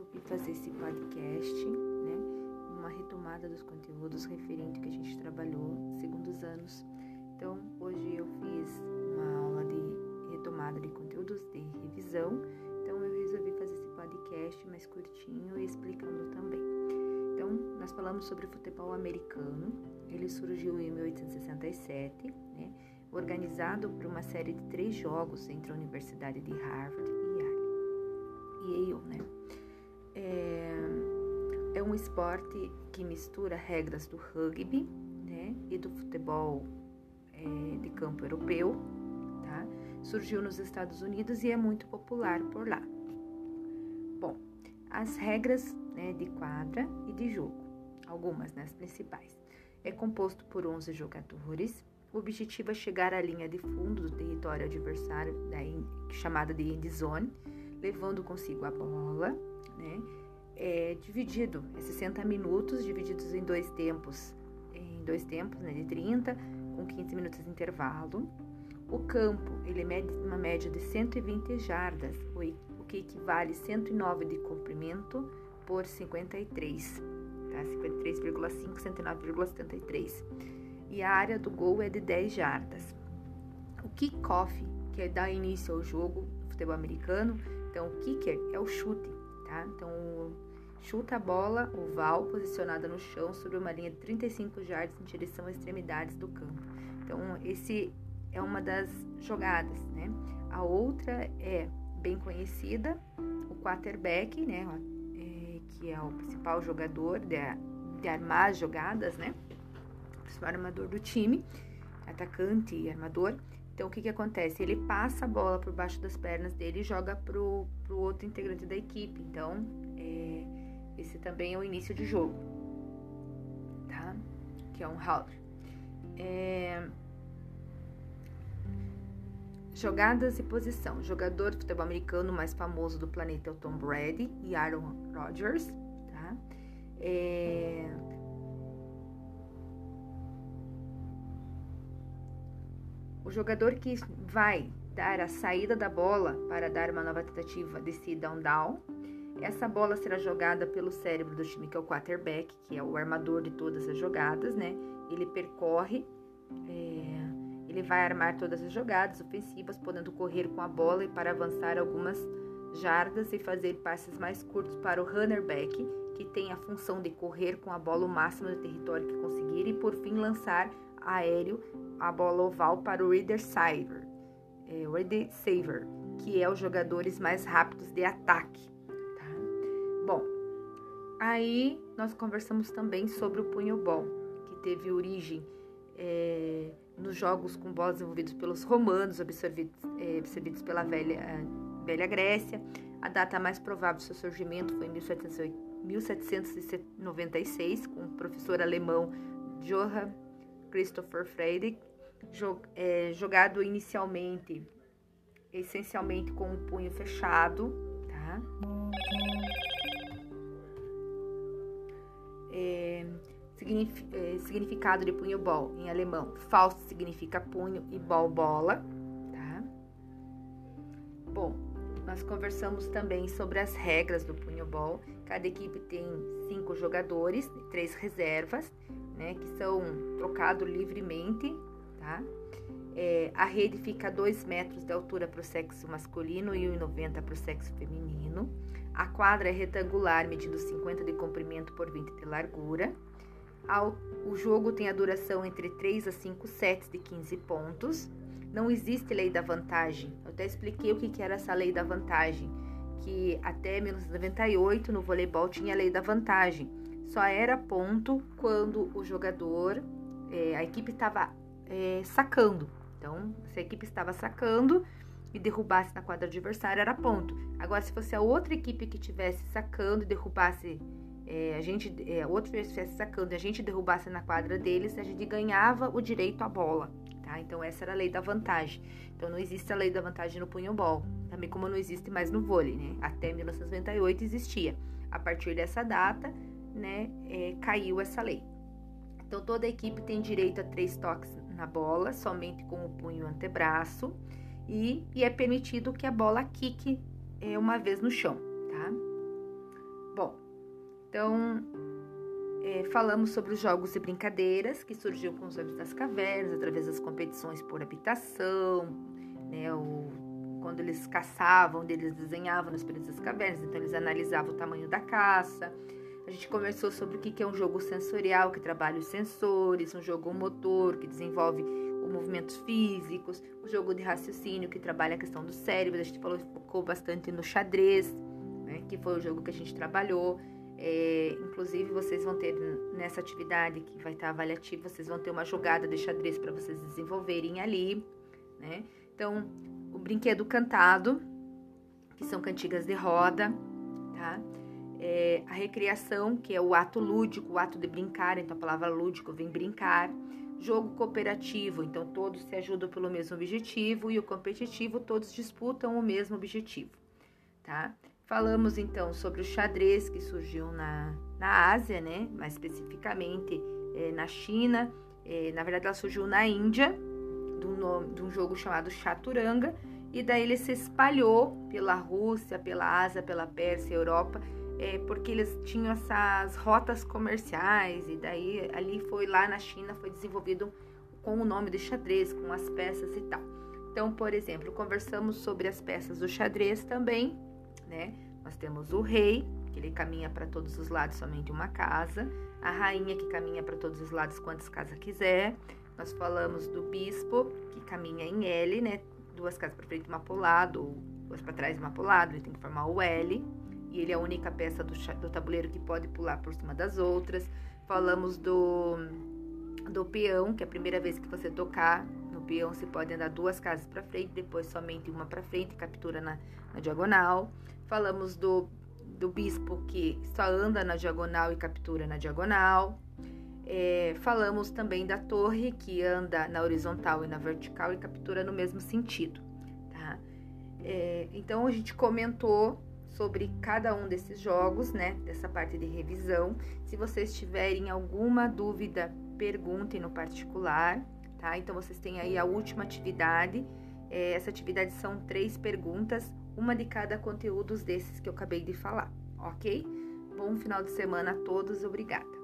resolvi fazer esse podcast, né? Uma retomada dos conteúdos referente que a gente trabalhou segundos anos. Então, hoje eu fiz uma aula de retomada de conteúdos de revisão. Então, eu resolvi fazer esse podcast mais curtinho e explicando também. Então, nós falamos sobre futebol americano. Ele surgiu em 1867, né? Organizado por uma série de três jogos entre a Universidade de Harvard e Yale, né? É, é um esporte que mistura regras do rugby, né, e do futebol é, de campo europeu, tá? Surgiu nos Estados Unidos e é muito popular por lá. Bom, as regras né, de quadra e de jogo, algumas, né, as principais. É composto por 11 jogadores. O objetivo é chegar à linha de fundo do território adversário, chamada de end zone, levando consigo a bola, né? É dividido, é 60 minutos divididos em dois tempos, em dois tempos, né, de 30 com 15 minutos de intervalo. O campo, ele mede uma média de 120 jardas, o que equivale a 109 de comprimento por 53, tá? 53,5, 109,73. E a área do gol é de 10 jardas. O kickoff, que é dar início ao jogo futebol americano, então, o kicker é o chute, tá? Então, chuta a bola oval posicionada no chão sobre uma linha de 35 jardas em direção às extremidades do campo. Então, esse é uma das jogadas, né? A outra é bem conhecida, o quarterback, né? É, que é o principal jogador de, de armar as jogadas, né? O principal armador do time, atacante e armador. Então, o que, que acontece? Ele passa a bola por baixo das pernas dele e joga pro, pro outro integrante da equipe. Então, é, esse também é o início de jogo, tá? Que é um half. É, jogadas e posição. Jogador de futebol americano mais famoso do planeta é o Tom Brady e Aaron Rodgers, tá? É, O jogador que vai dar a saída da bola para dar uma nova tentativa de sit down essa bola será jogada pelo cérebro do time, que é o quarterback, que é o armador de todas as jogadas, né? Ele percorre, é, ele vai armar todas as jogadas ofensivas, podendo correr com a bola e para avançar algumas jardas e fazer passes mais curtos para o runner back, que tem a função de correr com a bola o máximo do território que conseguir e por fim lançar aéreo a bola oval para o Reader Saver, é, Reader Saver, que é os jogadores mais rápidos de ataque. Tá? Bom, aí nós conversamos também sobre o punho ball, que teve origem é, nos jogos com bolas desenvolvidos pelos romanos, absorvidos, é, pela velha, velha Grécia. A data mais provável do seu surgimento foi em 1796, com o professor alemão Johann Christopher Friedrich, é, jogado inicialmente, essencialmente com o punho fechado, tá? É, é, significado de punho ball em alemão, Faust significa punho e ball bola, tá? Bom, nós conversamos também sobre as regras do punho ball. Cada equipe tem cinco jogadores, três reservas, né, que são trocados livremente tá? É, a rede fica a 2 metros de altura para o sexo masculino e 1,90 para o sexo feminino. A quadra é retangular, medindo 50 de comprimento por 20 de largura. O jogo tem a duração entre 3 a 5 sets de 15 pontos. Não existe lei da vantagem. Eu até expliquei o que, que era essa lei da vantagem. Que até 1998 no voleibol tinha a lei da vantagem. Só era ponto quando o jogador, é, a equipe estava é, sacando. Então, se a equipe estava sacando e derrubasse na quadra adversária, era ponto. Agora, se fosse a outra equipe que estivesse sacando e derrubasse, é, a gente, é, outra estivesse sacando e a gente derrubasse na quadra deles, a gente ganhava o direito à bola. Tá? Então, essa era a lei da vantagem. Então, não existe a lei da vantagem no punho-ball, também como não existe mais no vôlei, né? Até 1998 existia. A partir dessa data, né, é, caiu essa lei. Então, toda a equipe tem direito a três toques na bola, somente com o punho antebraço, e, e é permitido que a bola quique é, uma vez no chão, tá? Então, é, falamos sobre os jogos e brincadeiras que surgiu com os Homens das Cavernas, através das competições por habitação, né, o, quando eles caçavam, eles desenhavam nos períodos das cavernas, então eles analisavam o tamanho da caça. A gente conversou sobre o que é um jogo sensorial, que trabalha os sensores, um jogo motor, que desenvolve os movimentos físicos, o jogo de raciocínio, que trabalha a questão do cérebro. A gente falou, focou bastante no xadrez, né, que foi o jogo que a gente trabalhou. É, inclusive, vocês vão ter nessa atividade que vai estar avaliativa, vocês vão ter uma jogada de xadrez para vocês desenvolverem ali, né? Então, o brinquedo cantado, que são cantigas de roda, tá? É, a recriação, que é o ato lúdico, o ato de brincar, então a palavra lúdico vem brincar. Jogo cooperativo, então todos se ajudam pelo mesmo objetivo, e o competitivo, todos disputam o mesmo objetivo, tá? Falamos então sobre o xadrez que surgiu na, na Ásia, né? mais especificamente é, na China. É, na verdade, ela surgiu na Índia, de um, de um jogo chamado Chaturanga, e daí ele se espalhou pela Rússia, pela Ásia, pela Pérsia, Europa, é, porque eles tinham essas rotas comerciais, e daí ali foi lá na China, foi desenvolvido com o nome de xadrez, com as peças e tal. Então, por exemplo, conversamos sobre as peças do xadrez também, né? Nós temos o rei, que ele caminha para todos os lados somente uma casa, a rainha que caminha para todos os lados quantas casas quiser. Nós falamos do bispo, que caminha em L, né? Duas casas para frente, uma para o lado, duas para trás, uma para o lado, ele tem que formar o L. E ele é a única peça do, do tabuleiro que pode pular por cima das outras. Falamos do, do peão, que é a primeira vez que você tocar no peão, você pode andar duas casas para frente, depois somente uma para frente, captura na, na diagonal. Falamos do, do bispo que só anda na diagonal e captura na diagonal. É, falamos também da torre que anda na horizontal e na vertical e captura no mesmo sentido. Tá? É, então a gente comentou sobre cada um desses jogos, né? Dessa parte de revisão. Se vocês tiverem alguma dúvida, perguntem no particular, tá? Então vocês têm aí a última atividade. É, essa atividade são três perguntas uma de cada conteúdos desses que eu acabei de falar, ok? Bom final de semana a todos, obrigada!